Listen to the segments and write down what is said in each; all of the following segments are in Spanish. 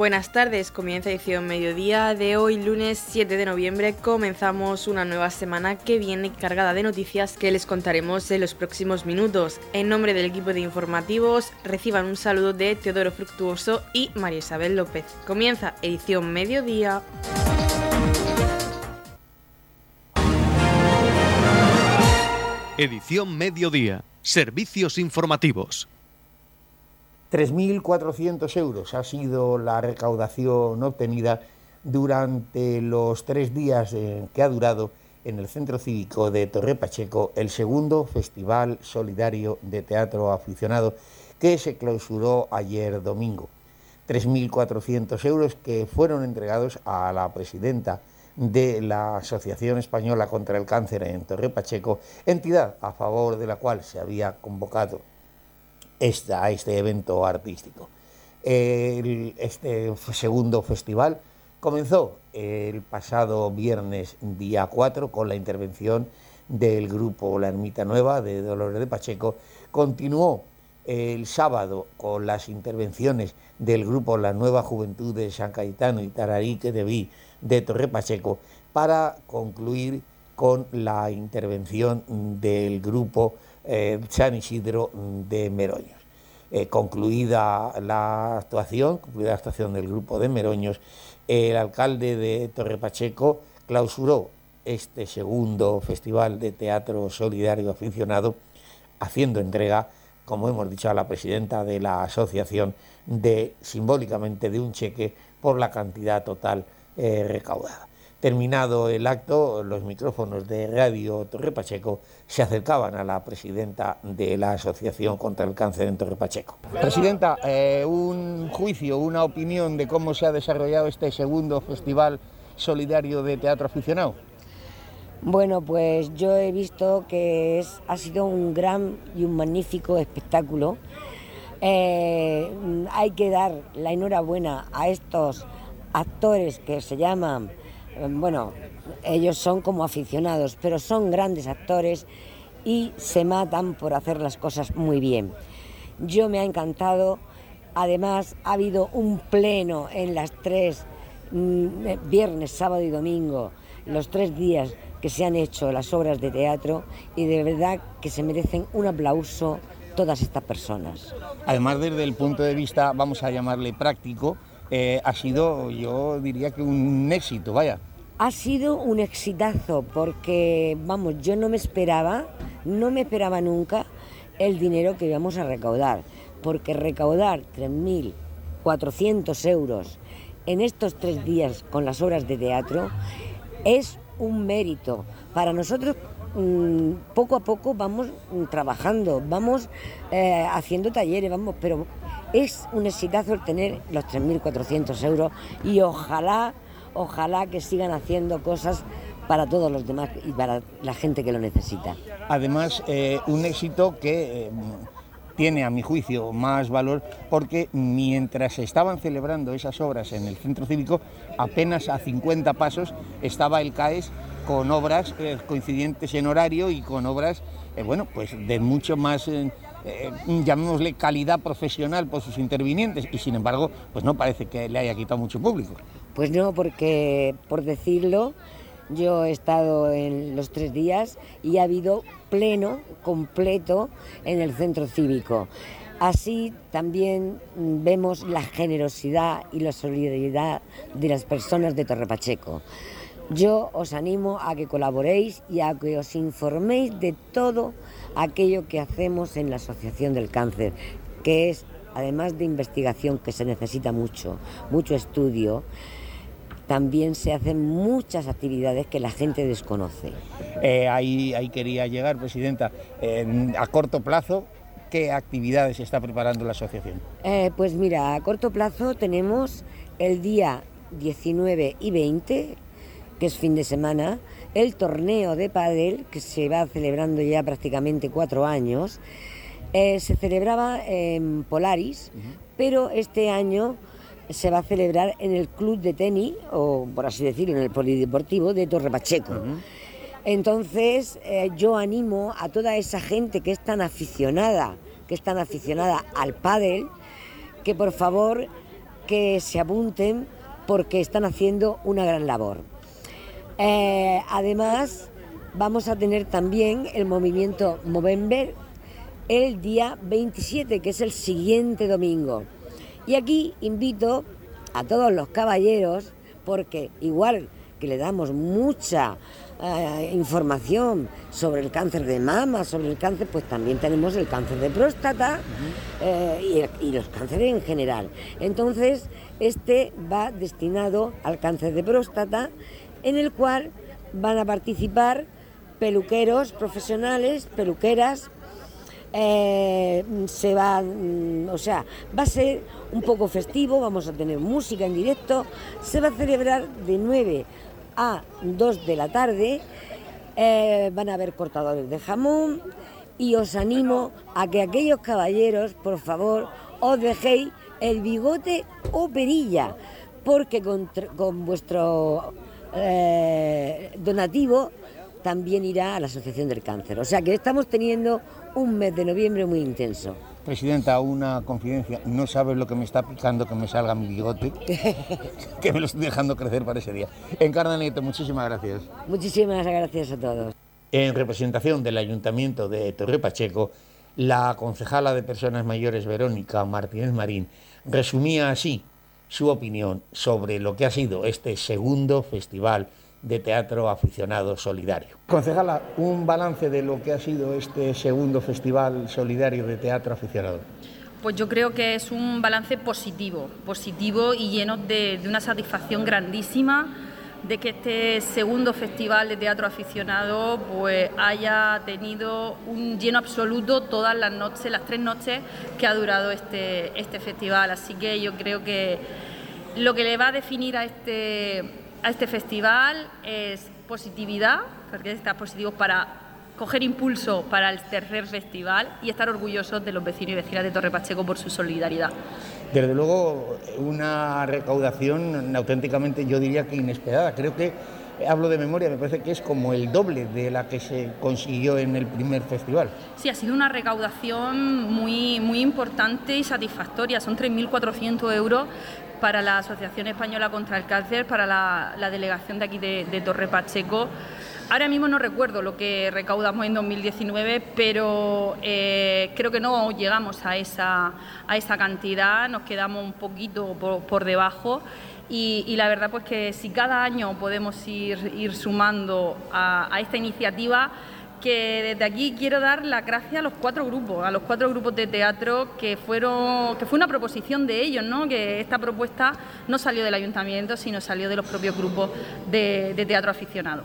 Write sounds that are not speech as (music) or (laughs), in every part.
Buenas tardes, comienza edición mediodía de hoy, lunes 7 de noviembre. Comenzamos una nueva semana que viene cargada de noticias que les contaremos en los próximos minutos. En nombre del equipo de informativos, reciban un saludo de Teodoro Fructuoso y María Isabel López. Comienza edición mediodía. Edición mediodía. Servicios informativos. 3.400 euros ha sido la recaudación obtenida durante los tres días que ha durado en el Centro Cívico de Torre Pacheco el segundo Festival Solidario de Teatro Aficionado que se clausuró ayer domingo. 3.400 euros que fueron entregados a la presidenta de la Asociación Española contra el Cáncer en Torre Pacheco, entidad a favor de la cual se había convocado esta, este evento artístico. este segundo festival comenzó el pasado viernes día 4 con la intervención del grupo La Ermita Nueva de Dolores de Pacheco. Continuó el sábado con las intervenciones del grupo La Nueva Juventud de San Cayetano y Tararique de Vi de Torre Pacheco para concluir con la intervención del grupo eh, San Isidro de Meroños. Eh, concluida la actuación, concluida la actuación del grupo de Meroños, el alcalde de Torre Pacheco clausuró este segundo festival de teatro solidario aficionado, haciendo entrega, como hemos dicho, a la presidenta de la asociación de simbólicamente de un cheque por la cantidad total eh, recaudada. Terminado el acto, los micrófonos de Radio Torre Pacheco se acercaban a la presidenta de la Asociación contra el Cáncer en Torre Pacheco. Presidenta, eh, un juicio, una opinión de cómo se ha desarrollado este segundo Festival Solidario de Teatro Aficionado. Bueno, pues yo he visto que es, ha sido un gran y un magnífico espectáculo. Eh, hay que dar la enhorabuena a estos actores que se llaman bueno, ellos son como aficionados, pero son grandes actores y se matan por hacer las cosas muy bien. Yo me ha encantado, además ha habido un pleno en las tres, mm, viernes, sábado y domingo, los tres días que se han hecho las obras de teatro y de verdad que se merecen un aplauso todas estas personas. Además, desde el punto de vista, vamos a llamarle práctico, eh, ha sido, yo diría que un éxito, vaya. Ha sido un exitazo porque, vamos, yo no me esperaba, no me esperaba nunca el dinero que íbamos a recaudar, porque recaudar 3.400 euros en estos tres días con las obras de teatro es un mérito. Para nosotros mm, poco a poco vamos mm, trabajando, vamos eh, haciendo talleres, vamos, pero es un exitazo el tener los 3.400 euros y ojalá ojalá que sigan haciendo cosas para todos los demás y para la gente que lo necesita. Además, eh, un éxito que eh, tiene, a mi juicio, más valor porque mientras se estaban celebrando esas obras en el centro cívico, apenas a 50 pasos estaba el CAES con obras eh, coincidentes en horario y con obras, bueno, pues de mucho más... llamémosle calidad profesional por sus intervinientes y sin embargo pues no parece que le haya quitado mucho público. Pues no, porque por decirlo, yo he estado en los tres días y ha habido pleno, completo en el centro cívico. Así también vemos la generosidad y la solidaridad de las personas de Torre Pacheco. Yo os animo a que colaboréis y a que os informéis de todo aquello que hacemos en la Asociación del Cáncer, que es, además de investigación, que se necesita mucho, mucho estudio, también se hacen muchas actividades que la gente desconoce. Eh, ahí, quería llegar, Presidenta. a corto plazo, ¿qué actividades está preparando la asociación? Eh, pues mira, a corto plazo tenemos el día 19 y 20, que es fin de semana, el torneo de pádel, que se va celebrando ya prácticamente cuatro años. Eh, se celebraba en Polaris, pero este año se va a celebrar en el club de tenis, o por así decirlo, en el polideportivo de Torre Pacheco. Entonces, eh, yo animo a toda esa gente que es tan aficionada, que es tan aficionada al pádel, que por favor que se apunten porque están haciendo una gran labor. Eh, además, vamos a tener también el movimiento Movember el día 27, que es el siguiente domingo. Y aquí invito a todos los caballeros, porque igual que le damos mucha eh, información sobre el cáncer de mama, sobre el cáncer, pues también tenemos el cáncer de próstata eh, y, y, los cánceres en general. Entonces, este va destinado al cáncer de próstata, en el cual van a participar peluqueros profesionales, peluqueras, eh, se va, mm, o sea, va a ser un poco festivo, vamos a tener música en directo, se va a celebrar de 9 a 2 de la tarde, eh, van a haber cortadores de jamón. Y os animo a que aquellos caballeros, por favor, os dejéis el bigote o perilla, porque con, vuestro eh, donativo también irá a la Asociación del Cáncer. O sea que estamos teniendo un mes de noviembre muy intenso. Presidenta, una confidencia. No sabes lo que me está picando que me salga mi bigote, (laughs) que me lo estoy dejando crecer para ese día. Encarna Nieto, muchísimas gracias. Muchísimas gracias a todos. En representación del Ayuntamiento de Torre Pacheco, la concejala de Personas Mayores Verónica Martínez Marín resumía así su opinión sobre lo que ha sido este segundo festival de teatro aficionado solidario. Concejala, un balance de lo que ha sido este segundo festival solidario de teatro aficionado. Pues yo creo que es un balance positivo, positivo y lleno de, una satisfacción grandísima de que este segundo festival de teatro aficionado pues haya tenido un lleno absoluto todas las noches, las tres noches que ha durado este, este festival. Así que yo creo que lo que le va a definir a este a este festival es positividad, porque está positivo para coger impulso para el tercer festival y estar orgullosos de los vecinos y vecinas de Torre Pacheco por su solidaridad. Desde luego, una recaudación auténticamente, yo diría que inesperada. Creo que, hablo de memoria, me parece que es como el doble de la que se consiguió en el primer festival. Sí, ha sido una recaudación muy, muy importante y satisfactoria. Son 3.400 euros para la Asociación Española contra el Cáncer, para la, delegación de aquí de, Torre Pacheco. Ahora mismo no recuerdo lo que recaudamos en 2019, pero eh, creo que no llegamos a esa, a esa cantidad, nos quedamos un poquito por, debajo. Y, la verdad pues que si cada año podemos ir, ir sumando a esta iniciativa, que desde aquí quiero dar la gracias a los cuatro grupos, a los cuatro grupos de teatro que fueron, que fue una proposición de ellos, ¿no? Que esta propuesta no salió del ayuntamiento, sino salió de los propios grupos de, teatro aficionado.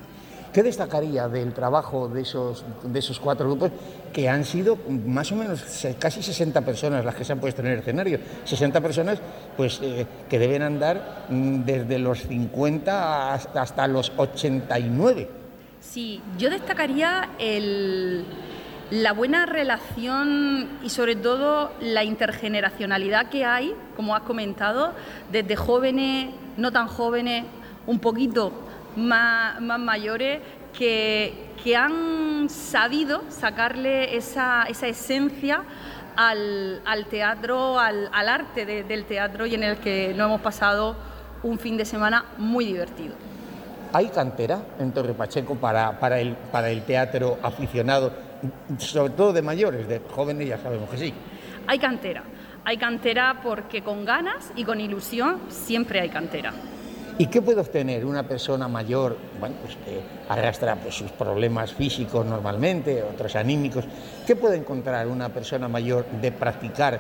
¿Qué destacaría del trabajo de esos, de esos cuatro grupos que han sido más o menos casi 60 personas las que se han puesto en el escenario? 60 personas pues, eh, que deben andar mm, desde los 50 hasta los 89 Sí, yo destacaría la buena relación y sobre todo la intergeneracionalidad que hay, como has comentado, desde jóvenes, no tan jóvenes, un poquito más, mayores, que, han sabido sacarle esa, esencia al, teatro, al, arte del teatro y en el que nos hemos pasado un fin de semana muy divertido. ¿Hay cantera en Torre Pacheco para, para, el, para el teatro aficionado, sobre todo de mayores, de jóvenes ya sabemos que sí? Hay cantera, hay cantera porque con ganas y con ilusión siempre hay cantera. ¿Y qué puede obtener una persona mayor, bueno, pues que arrastra pues, sus problemas físicos normalmente, otros anímicos? ¿Qué puede encontrar una persona mayor de practicar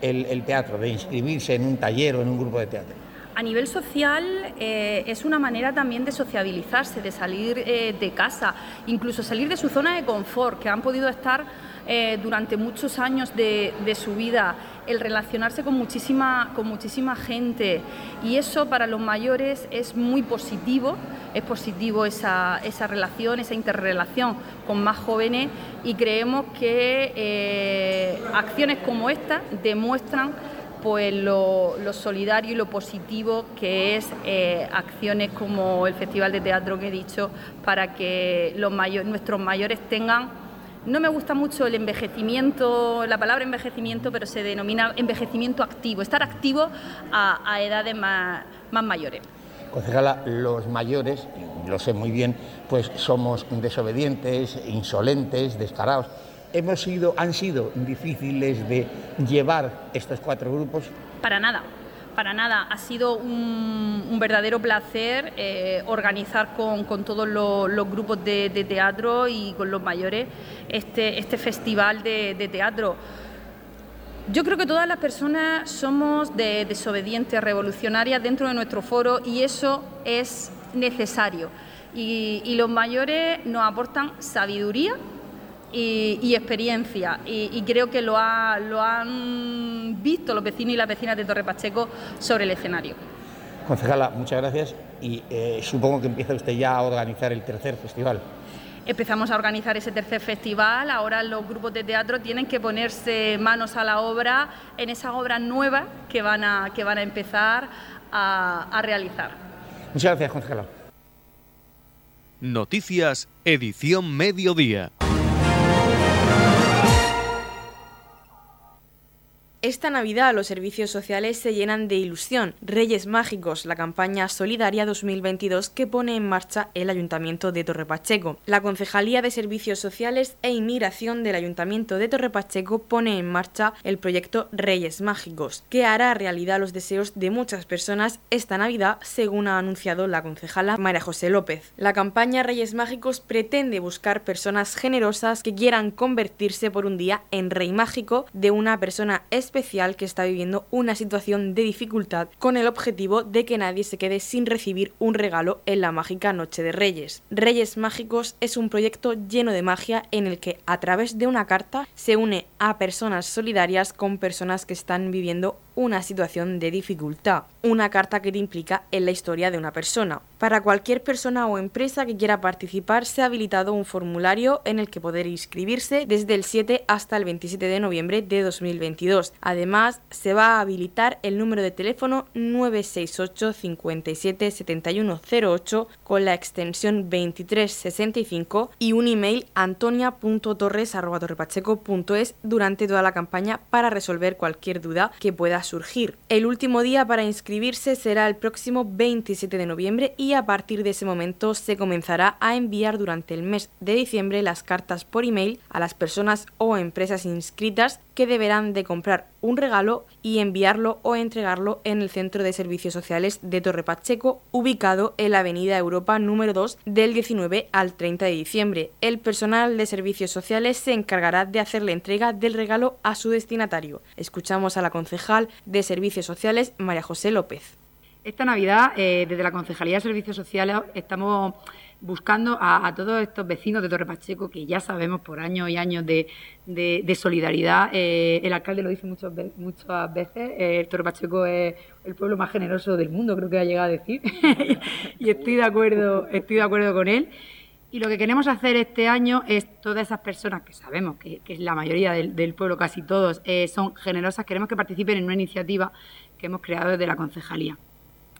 el, el teatro, de inscribirse en un taller o en un grupo de teatro? A nivel social eh, es una manera también de sociabilizarse, de salir eh, de casa, incluso salir de su zona de confort, que han podido estar eh, durante muchos años de, su vida, el relacionarse con muchísima, con muchísima gente. Y eso para los mayores es muy positivo, es positivo esa, esa relación, esa interrelación con más jóvenes y creemos que acciones como esta demuestran pues lo, solidario y lo positivo que es eh, acciones como el Festival de Teatro que he dicho para que los nuestros mayores tengan no me gusta mucho el envejecimiento, la palabra envejecimiento, pero se denomina envejecimiento activo, estar activo a, edades más, más mayores. Concejala, los mayores, lo sé muy bien, pues somos desobedientes, insolentes, descarados. ¿Hemos sido, han sido difíciles de llevar estos cuatro grupos? Para nada, para nada. Ha sido un, verdadero placer eh, organizar con, todos los, grupos de, teatro y con los mayores este, este festival de, teatro. Yo creo que todas las personas somos de desobedientes, revolucionarias dentro de nuestro foro y eso es necesario. y los mayores nos aportan sabiduría y, experiencia. Y, creo que lo, lo han visto los vecinos y las vecinas de Torre Pacheco sobre el escenario. Concejala, muchas gracias y eh, supongo que empieza usted ya a organizar el tercer festival. Empezamos a organizar ese tercer festival, ahora los grupos de teatro tienen que ponerse manos a la obra en esas obras nuevas que van a, que van a empezar a, a realizar. Muchas gracias, concejala. Noticias, edición mediodía. Esta Navidad los servicios sociales se llenan de ilusión. Reyes Mágicos, la campaña solidaria 2022 que pone en marcha el Ayuntamiento de Torrepacheco. La Concejalía de Servicios Sociales e Inmigración del Ayuntamiento de Torrepacheco pone en marcha el proyecto Reyes Mágicos, que hará realidad los deseos de muchas personas esta Navidad, según ha anunciado la concejala María José López. La campaña Reyes Mágicos pretende buscar personas generosas que quieran convertirse por un día en rey mágico de una persona especial especial que está viviendo una situación de dificultad con el objetivo de que nadie se quede sin recibir un regalo en la mágica Noche de Reyes. Reyes Mágicos es un proyecto lleno de magia en el que a través de una carta se une a personas solidarias con personas que están viviendo una situación de dificultad, una carta que te implica en la historia de una persona. Para cualquier persona o empresa que quiera participar se ha habilitado un formulario en el que poder inscribirse desde el 7 hasta el 27 de noviembre de 2022. Además, se va a habilitar el número de teléfono 968 57 7108 con la extensión 2365 y un email antonia.torres.torrepacheco.es durante toda la campaña para resolver cualquier duda que pueda surgir. El último día para inscribirse será el próximo 27 de noviembre y a partir de ese momento se comenzará a enviar durante el mes de diciembre las cartas por email a las personas o empresas inscritas que deberán de comprar un regalo y enviarlo o entregarlo en el Centro de Servicios Sociales de Torre Pacheco, ubicado en la Avenida Europa número 2 del 19 al 30 de diciembre. El personal de Servicios Sociales se encargará de hacer la entrega del regalo a su destinatario. Escuchamos a la concejal de Servicios Sociales, María José López. Esta Navidad, eh, desde la Concejalía de Servicios Sociales, estamos buscando a, todos estos vecinos de Torre Pacheco, que ya sabemos por años y años de, solidaridad. Eh, el alcalde lo dice muchas, muchas veces, eh, Torre Pacheco es el pueblo más generoso del mundo, creo que ha llegado a decir, (laughs) y estoy de acuerdo, estoy de acuerdo con él. Y lo que queremos hacer este año es todas esas personas que sabemos que, es la mayoría del, pueblo, casi todos, eh, son generosas, queremos que participen en una iniciativa que hemos creado desde la concejalía.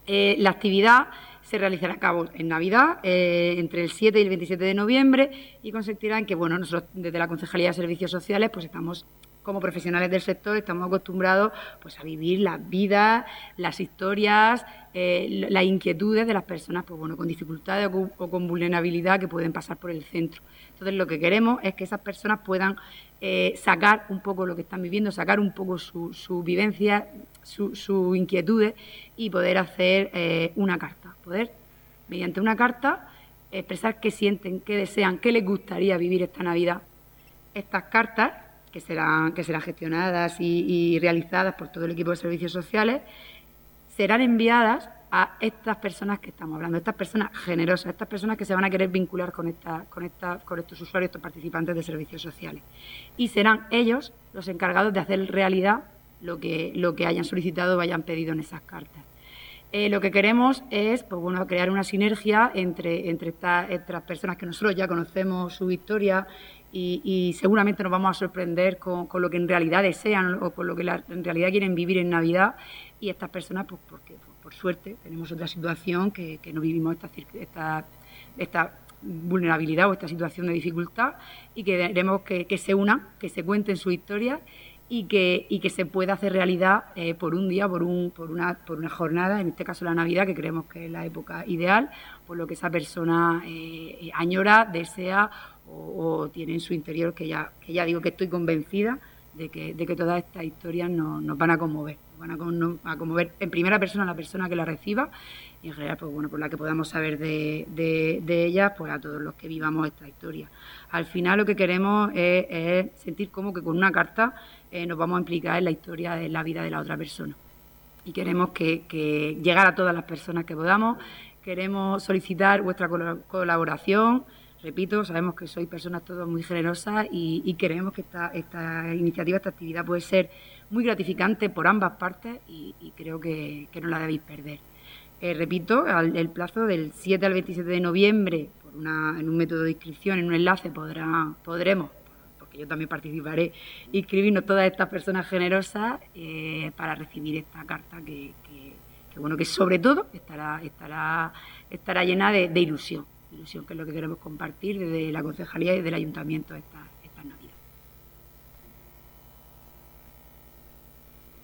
la actividad se realizará a cabo en Navidad, eh, entre el 7 y el 27 de noviembre, y consistirá en que, bueno, nosotros desde la Concejalía de Servicios Sociales, pues estamos como profesionales del sector estamos acostumbrados pues, a vivir las vidas, las historias, eh, las inquietudes de las personas pues, bueno, con dificultades o con, vulnerabilidad que pueden pasar por el centro. Entonces, lo que queremos es que esas personas puedan eh, sacar un poco lo que están viviendo, sacar un poco su, su vivencia, sus su inquietudes y poder hacer eh, una carta, poder, mediante una carta, expresar qué sienten, qué desean, qué les gustaría vivir esta Navidad. Estas cartas, que serán, que serán gestionadas y, realizadas por todo el equipo de servicios sociales, serán enviadas a estas personas que estamos hablando, estas personas generosas, estas personas que se van a querer vincular con, con, estos usuarios, estos participantes de servicios sociales. Y serán ellos los encargados de hacer realidad lo que, lo que hayan solicitado o hayan pedido en esas cartas. Eh, lo que queremos es pues, bueno, crear una sinergia entre, entre estas, personas que nosotros ya conocemos su historia y, seguramente nos vamos a sorprender con, lo que en realidad desean o con lo que en realidad quieren vivir en Navidad y estas personas, pues porque por suerte tenemos otra situación que, no vivimos esta, vulnerabilidad o esta situación de dificultad y queremos que, que se unan, que se cuenten su historia y que, que se pueda hacer realidad eh, por un día, por, un, por, una, jornada, en este caso la Navidad, que creemos que es la época ideal, por lo que esa persona eh, añora, desea o, tiene en su interior, que ya, que digo que estoy convencida de que, que todas estas historias nos, nos van a conmover, van a, conmover en primera persona a la persona que la reciba y en general, pues bueno, por la que podamos saber de, de, ellas, pues a todos los que vivamos esta historia. Al final lo que queremos es, es sentir como que con una carta eh, nos vamos a implicar en la historia de la vida de la otra persona. Y queremos que, llegar a todas las personas que podamos, queremos solicitar vuestra colaboración. Repito, sabemos que sois personas todas muy generosas y, queremos que esta, esta, iniciativa, esta actividad puede ser muy gratificante por ambas partes y, creo que, no la debéis perder. Eh, repito, el plazo del 7 al 27 de noviembre, por en un método de inscripción, en un enlace, podrá, podremos yo también participaré, inscribirnos todas estas personas generosas eh, para recibir esta carta que, bueno, que sobre todo estará, estará, estará llena de, ilusión, ilusión que es lo que queremos compartir desde la concejalía y desde el ayuntamiento esta,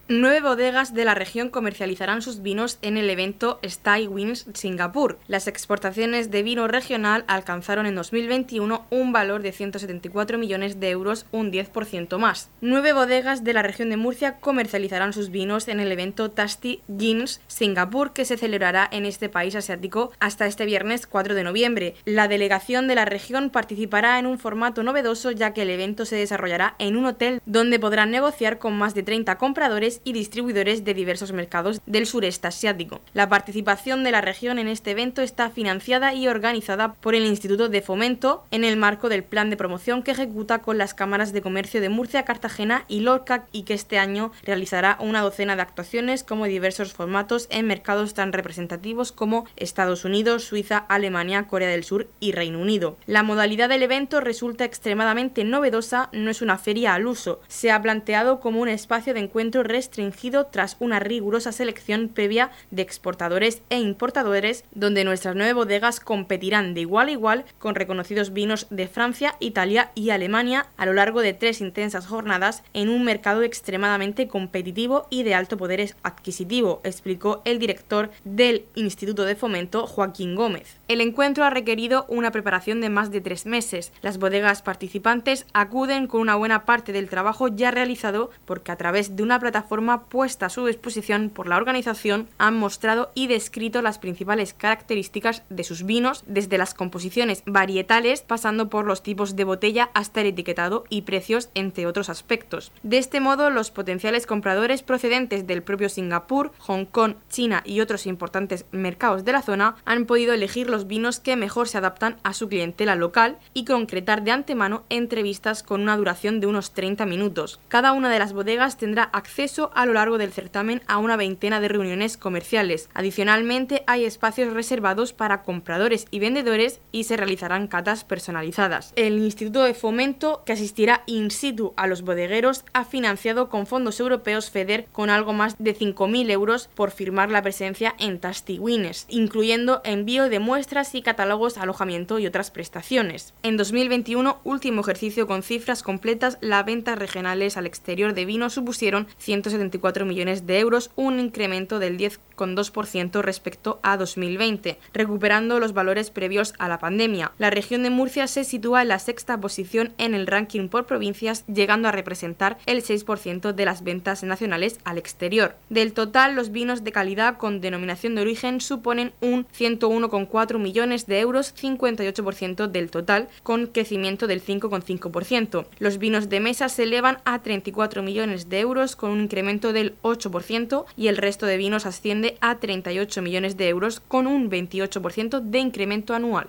Nueve bodegas de la región comercializarán sus vinos en el evento Stay Wins Singapur. Las exportaciones de vino regional alcanzaron en 2021 un valor de 174 millones de euros, un 10% más. Nueve bodegas de la región de Murcia comercializarán sus vinos en el evento Tasty Gins Singapur que se celebrará en este país asiático hasta este viernes 4 de noviembre. La delegación de la región participará en un formato novedoso ya que el evento se desarrollará en un hotel donde podrán negociar con más de 30 compradores y distribuidores de diversos mercados del sureste asiático. La participación de la región en este evento está financiada y organizada por el Instituto de Fomento en el marco del plan de promoción que ejecuta con las cámaras de comercio de Murcia, Cartagena y Lorca y que este año realizará una docena de actuaciones como diversos formatos en mercados tan representativos como Estados Unidos, Suiza, Alemania, Corea del Sur y Reino Unido. La modalidad del evento resulta extremadamente novedosa, no es una feria al uso, se ha planteado como un espacio de encuentro restringido tras una rigurosa selección previa de exportadores e importadores, donde nuestras nueve bodegas competirán de igual a igual con reconocidos vinos de Francia, Italia y Alemania a lo largo de tres intensas jornadas en un mercado extremadamente competitivo y de alto poder adquisitivo, explicó el director del Instituto de Fomento, Joaquín Gómez. El encuentro ha requerido una preparación de más de tres meses. Las bodegas participantes acuden con una buena parte del trabajo ya realizado porque a través de una plataforma puesta a su disposición por la organización han mostrado y descrito las principales características de sus vinos, desde las composiciones varietales, pasando por los tipos de botella hasta el etiquetado y precios, entre otros aspectos. De este modo, los potenciales compradores procedentes del propio Singapur, Hong Kong, China y otros importantes mercados de la zona han podido elegir los vinos que mejor se adaptan a su clientela local y concretar de antemano entrevistas con una duración de unos 30 minutos. Cada una de las bodegas tendrá acceso a lo largo del certamen a una veintena de reuniones comerciales. Adicionalmente, hay espacios reservados para compradores y vendedores y se realizarán catas personalizadas. El Instituto de Fomento, que asistirá in situ a los bodegueros, ha financiado con fondos europeos FEDER con algo más de 5.000 euros por firmar la presencia en Tasty Wines, incluyendo envío de muestras y catálogos, alojamiento y otras prestaciones. En 2021, último ejercicio con cifras completas, las ventas regionales al exterior de vino supusieron 160 74 millones de euros, un incremento del 10,2% respecto a 2020, recuperando los valores previos a la pandemia. La región de Murcia se sitúa en la sexta posición en el ranking por provincias, llegando a representar el 6% de las ventas nacionales al exterior. Del total, los vinos de calidad con denominación de origen suponen un 101,4 millones de euros, 58% del total, con crecimiento del 5,5%. Los vinos de mesa se elevan a 34 millones de euros, con un incremento del 8% y el resto de vinos asciende a 38 millones de euros con un 28% de incremento anual.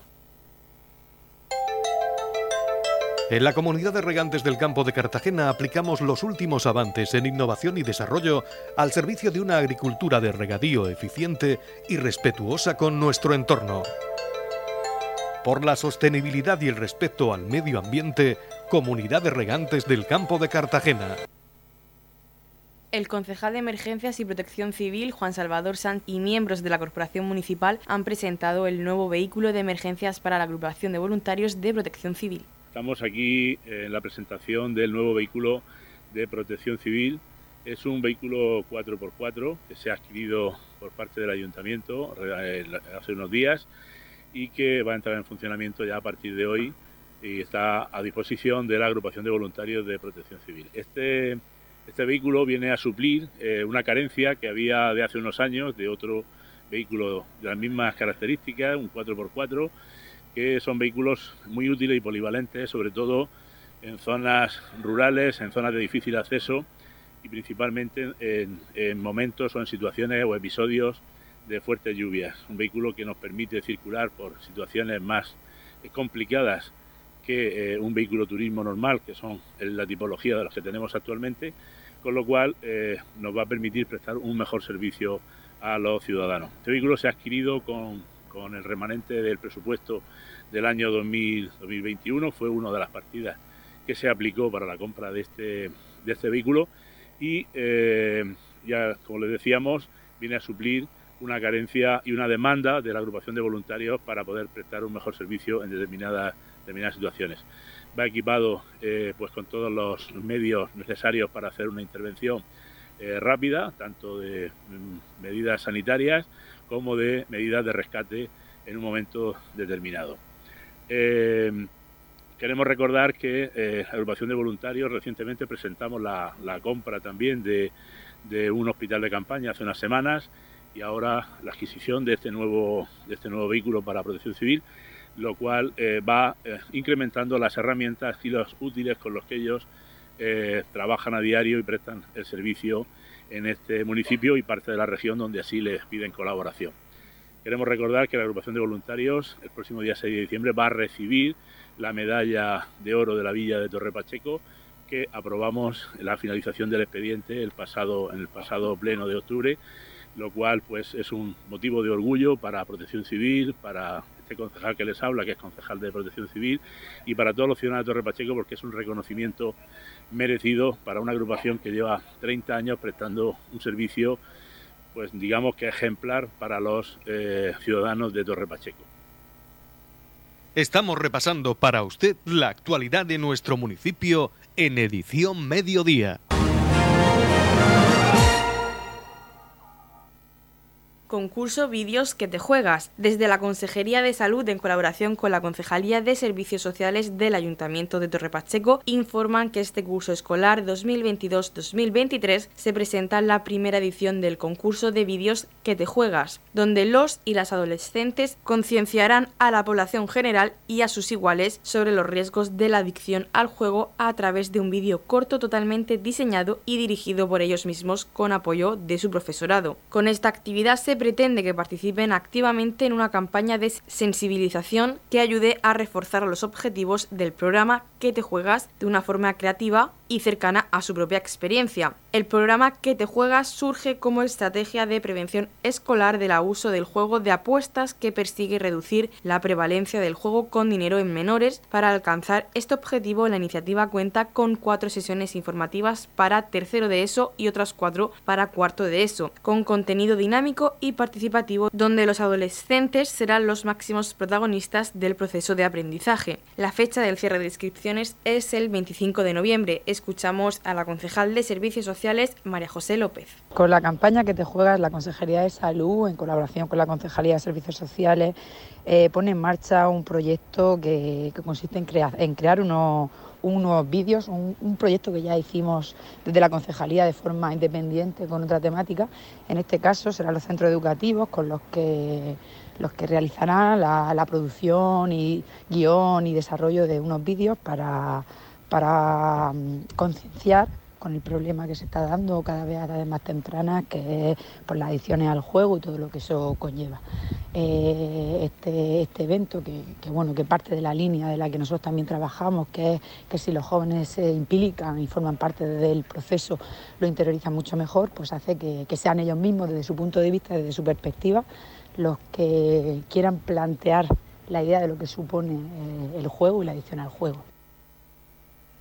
En la comunidad de regantes del campo de Cartagena aplicamos los últimos avances en innovación y desarrollo al servicio de una agricultura de regadío eficiente y respetuosa con nuestro entorno. Por la sostenibilidad y el respeto al medio ambiente, Comunidad de Regantes del Campo de Cartagena. El concejal de Emergencias y Protección Civil, Juan Salvador Sanz, y miembros de la Corporación Municipal han presentado el nuevo vehículo de emergencias para la agrupación de voluntarios de protección civil. Estamos aquí en la presentación del nuevo vehículo de protección civil. Es un vehículo 4x4 que se ha adquirido por parte del ayuntamiento eh, hace unos días y que va a entrar en funcionamiento ya a partir de hoy y está a disposición de la agrupación de voluntarios de protección civil. Este este vehículo viene a suplir eh, una carencia que había de hace unos años de otro vehículo de las mismas características, un 4x4, que son vehículos muy útiles y polivalentes, sobre todo en zonas rurales, en zonas de difícil acceso y principalmente en, momentos o en situaciones o episodios de fuertes lluvias. Un vehículo que nos permite circular por situaciones más complicadas que eh, un vehículo turismo normal, que son la tipología de los que tenemos actualmente, con lo cual eh, nos va a permitir prestar un mejor servicio a los ciudadanos. Este vehículo se ha adquirido con, el remanente del presupuesto del año 2021, fue una de las partidas que se aplicó para la compra de este, de este vehículo y eh, ya, como les decíamos, viene a suplir una carencia y una demanda de la agrupación de voluntarios para poder prestar un mejor servicio en determinadas determinadas situaciones. Va equipado eh, pues con todos los medios necesarios para hacer una intervención eh, rápida, tanto de mm, medidas sanitarias como de medidas de rescate en un momento determinado. Eh, queremos recordar que la agrupación de voluntarios recientemente presentamos la, compra también de, un hospital de campaña hace unas semanas y ahora la adquisición de este nuevo, de este nuevo vehículo para protección civil lo cual eh, va eh, incrementando las herramientas y los útiles con los que ellos eh, trabajan a diario y prestan el servicio en este municipio y parte de la región donde así les piden colaboración. Queremos recordar que la agrupación de voluntarios el próximo día 6 de diciembre va a recibir la medalla de oro de la Villa de Torre Pacheco que aprobamos en la finalización del expediente el pasado, en el pasado pleno de octubre, lo cual pues es un motivo de orgullo para Protección Civil, para este concejal que les habla, que es concejal de Protección Civil, y para todos los ciudadanos de Torre Pacheco, porque es un reconocimiento merecido para una agrupación que lleva 30 años prestando un servicio, pues digamos que ejemplar para los eh, ciudadanos de Torre Pacheco. Estamos repasando para usted la actualidad de nuestro municipio en edición mediodía. Concurso Vídeos que te juegas, desde la Consejería de Salud en colaboración con la Concejalía de Servicios Sociales del Ayuntamiento de Torre Pacheco informan que este curso escolar 2022-2023 se presenta la primera edición del concurso de vídeos que te juegas, donde los y las adolescentes concienciarán a la población general y a sus iguales sobre los riesgos de la adicción al juego a través de un vídeo corto totalmente diseñado y dirigido por ellos mismos con apoyo de su profesorado. Con esta actividad se pretende que participen activamente en una campaña de sensibilización que ayude a reforzar los objetivos del programa que te juegas de una forma creativa y cercana a su propia experiencia. El programa que te juegas surge como estrategia de prevención escolar del abuso del juego de apuestas que persigue reducir la prevalencia del juego con dinero en menores. Para alcanzar este objetivo, la iniciativa cuenta con cuatro sesiones informativas para tercero de ESO y otras cuatro para cuarto de ESO, con contenido dinámico y participativo donde los adolescentes serán los máximos protagonistas del proceso de aprendizaje. La fecha del cierre de inscripciones es el 25 de noviembre. Escuchamos a la concejal de Servicios Sociales, María José López. Con la campaña que te juegas, la Consejería de Salud, en colaboración con la Concejalía de Servicios Sociales, eh, pone en marcha un proyecto que, consiste en, crear unos unos vídeos, un, proyecto que ya hicimos desde la concejalía de forma independiente con otra temática. En este caso serán los centros educativos con los que los que realizarán la, producción y guion y desarrollo de unos vídeos para, para mm, concienciar con el problema que se está dando cada vez a edades más tempranas, que es por las adicciones al juego y todo lo que eso conlleva. Eh, este, este, evento, que, bueno, que parte de la línea de la que nosotros también trabajamos, que es que si los jóvenes se implican y forman parte del proceso, lo interiorizan mucho mejor, pues hace que, sean ellos mismos, desde su punto de vista, desde su perspectiva, los que quieran plantear la idea de lo que supone eh, el juego y la adicción al juego.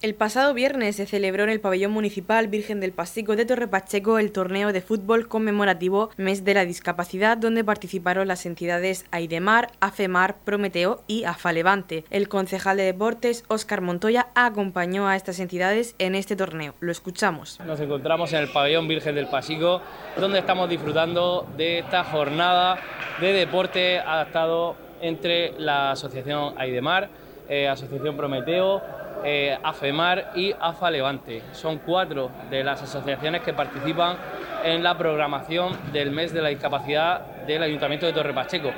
El pasado viernes se celebró en el pabellón municipal Virgen del Pasico de Torre Pacheco el torneo de fútbol conmemorativo Mes de la Discapacidad, donde participaron las entidades Aidemar, AFEMAR, Prometeo y AFALEVANTE. El concejal de deportes, Óscar Montoya, acompañó a estas entidades en este torneo. Lo escuchamos. Nos encontramos en el pabellón Virgen del Pasico, donde estamos disfrutando de esta jornada de deporte adaptado entre la Asociación Aidemar, eh, Asociación Prometeo, eh, AFEMAR y AFA Levante. Son cuatro de las asociaciones que participan en la programación del mes de la discapacidad del Ayuntamiento de Torre Pacheco.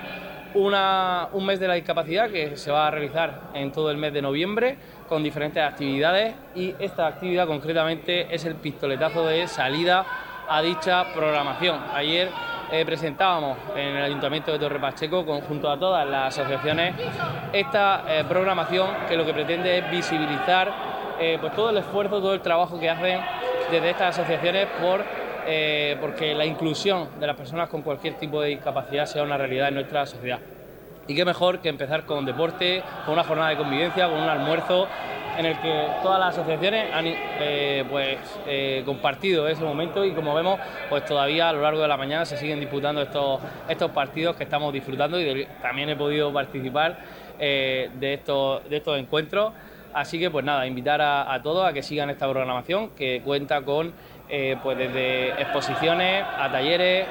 un mes de la discapacidad que se va a realizar en todo el mes de noviembre con diferentes actividades y esta actividad concretamente es el pistoletazo de salida a dicha programación. Ayer eh, presentábamos en el Ayuntamiento de Torre Pacheco, junto a todas las asociaciones, esta eh, programación que lo que pretende es visibilizar eh, pues todo el esfuerzo, todo el trabajo que hacen desde estas asociaciones por porque la inclusión de las personas con cualquier tipo de discapacidad sea una realidad en nuestra sociedad. Y qué mejor que empezar con deporte, con una jornada de convivencia, con un almuerzo en el que todas las asociaciones han eh, pues, eh, compartido ese momento y como vemos, pues todavía a lo largo de la mañana se siguen disputando estos, estos partidos que estamos disfrutando y también he podido participar eh, de, estos, de estos encuentros. Así que pues nada, invitar a, todos a que sigan esta programación que cuenta con pues desde exposiciones a talleres,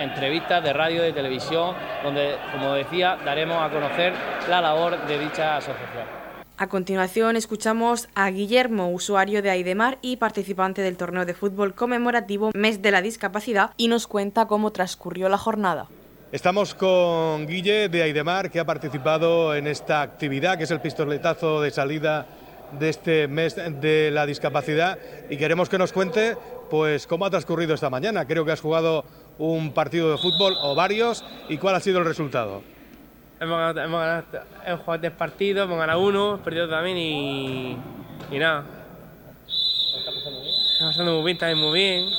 entrevistas de radio, de televisión, donde como decía daremos a conocer la labor de dicha asociación. A continuación escuchamos a Guillermo, usuario de Aidemar y participante del torneo de fútbol conmemorativo Mes de la Discapacidad, y nos cuenta cómo transcurrió la jornada. Estamos con Guille de Aidemar, que ha participado en esta actividad, que es el pistoletazo de salida de este mes de la discapacidad, y queremos que nos cuente pues cómo ha transcurrido esta mañana. Creo que has jugado un partido de fútbol o varios, y cuál ha sido el resultado. Hemos ganado, hemos ganado hemos jugado tres partidos, hemos ganado uno, hemos perdido también y, y nada. ¿Está pasando bien? Está pasando muy bien, también muy bien.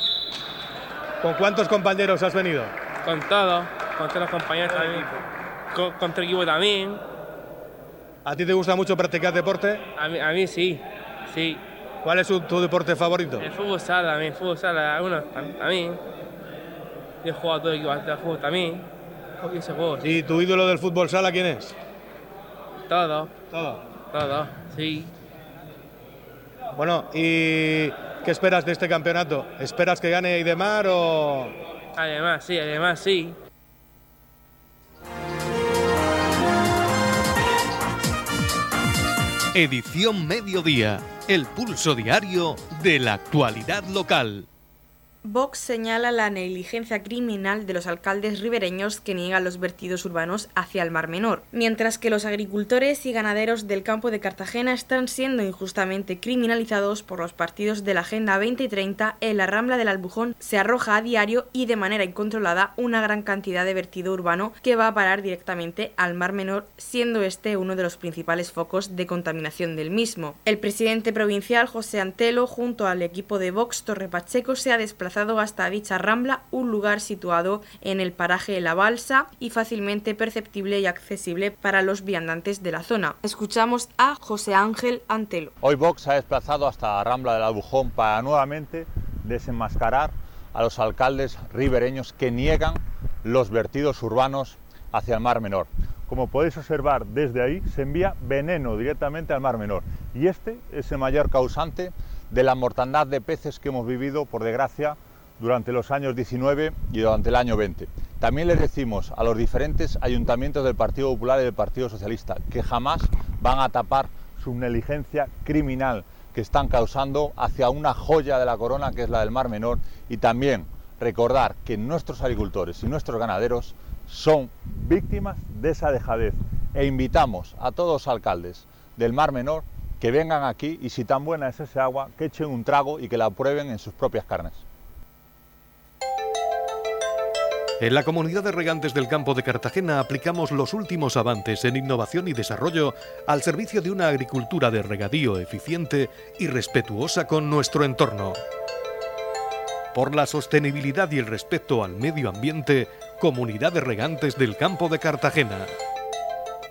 ¿Con cuántos compañeros has venido? Con todos, con todos los compañeros también. Con, con tu equipo también. ¿A ti te gusta mucho practicar deporte? A mí, a mí sí, sí. ¿Cuál es tu, deporte favorito? El fútbol sala el fútbol sala, algunos también. Yo he jugado todo el equipo de fútbol también. ¿Y tu ídolo del fútbol sala quién es? Todo. Todo. Todo, sí. Bueno, ¿y qué esperas de este campeonato? ¿Esperas que gane Aidemar o...? Además, sí, además, sí. Edición Mediodía, el pulso diario de la actualidad local. Vox señala la negligencia criminal de los alcaldes ribereños que niegan los vertidos urbanos hacia el Mar Menor, mientras que los agricultores y ganaderos del campo de Cartagena están siendo injustamente criminalizados por los partidos de la Agenda 2030, en la Rambla del Albujón se arroja a diario y de manera incontrolada una gran cantidad de vertido urbano que va a parar directamente al Mar Menor, siendo este uno de los principales focos de contaminación del mismo. El presidente provincial José Antelo, junto al equipo de Vox Torre Pacheco, se ha desplazado hasta dicha rambla, un lugar situado en el paraje La Balsa y fácilmente perceptible y accesible para los viandantes de la zona. Escuchamos a José Ángel Antelo. Hoy Vox ha desplazado hasta la rambla del Albujón para nuevamente desenmascarar a los alcaldes ribereños que niegan los vertidos urbanos hacia el Mar Menor. Como podéis observar desde ahí, se envía veneno directamente al Mar Menor y este es el mayor causante de la mortandad de peces que hemos vivido, por desgracia, durante los años 19 y durante el año 20. También les decimos a los diferentes ayuntamientos del Partido Popular y del Partido Socialista que jamás van a tapar su negligencia criminal que están causando hacia una joya de la corona que es la del Mar Menor y también recordar que nuestros agricultores y nuestros ganaderos son víctimas de esa dejadez e invitamos a todos los alcaldes del Mar Menor que vengan aquí y si tan buena es ese agua, que echen un trago y que la prueben en sus propias carnes. En la comunidad de regantes del campo de Cartagena aplicamos los últimos avances en innovación y desarrollo al servicio de una agricultura de regadío eficiente y respetuosa con nuestro entorno. Por la sostenibilidad y el respeto al medio ambiente, Comunidad de Regantes del Campo de Cartagena.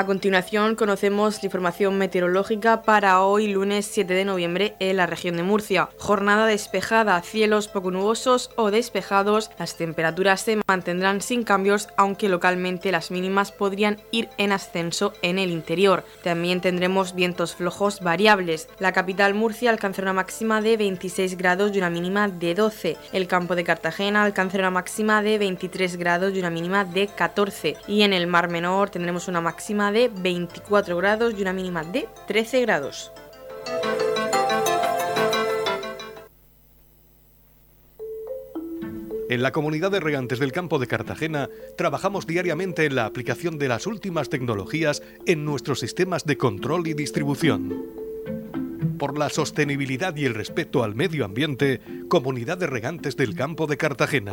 A continuación conocemos la información meteorológica para hoy lunes 7 de noviembre en la región de Murcia. Jornada despejada, cielos poco nubosos o despejados, las temperaturas se mantendrán sin cambios aunque localmente las mínimas podrían ir en ascenso en el interior. También tendremos vientos flojos variables. La capital Murcia alcanzará una máxima de 26 grados y una mínima de 12. El campo de Cartagena alcanzará una máxima de 23 grados y una mínima de 14. Y en el Mar Menor tendremos una de 24 grados y una mínima de 13 grados. En la comunidad de regantes del campo de Cartagena trabajamos diariamente en la aplicación de las últimas tecnologías en nuestros sistemas de control y distribución. Por la sostenibilidad y el respeto al medio ambiente, Comunidad de Regantes del Campo de Cartagena.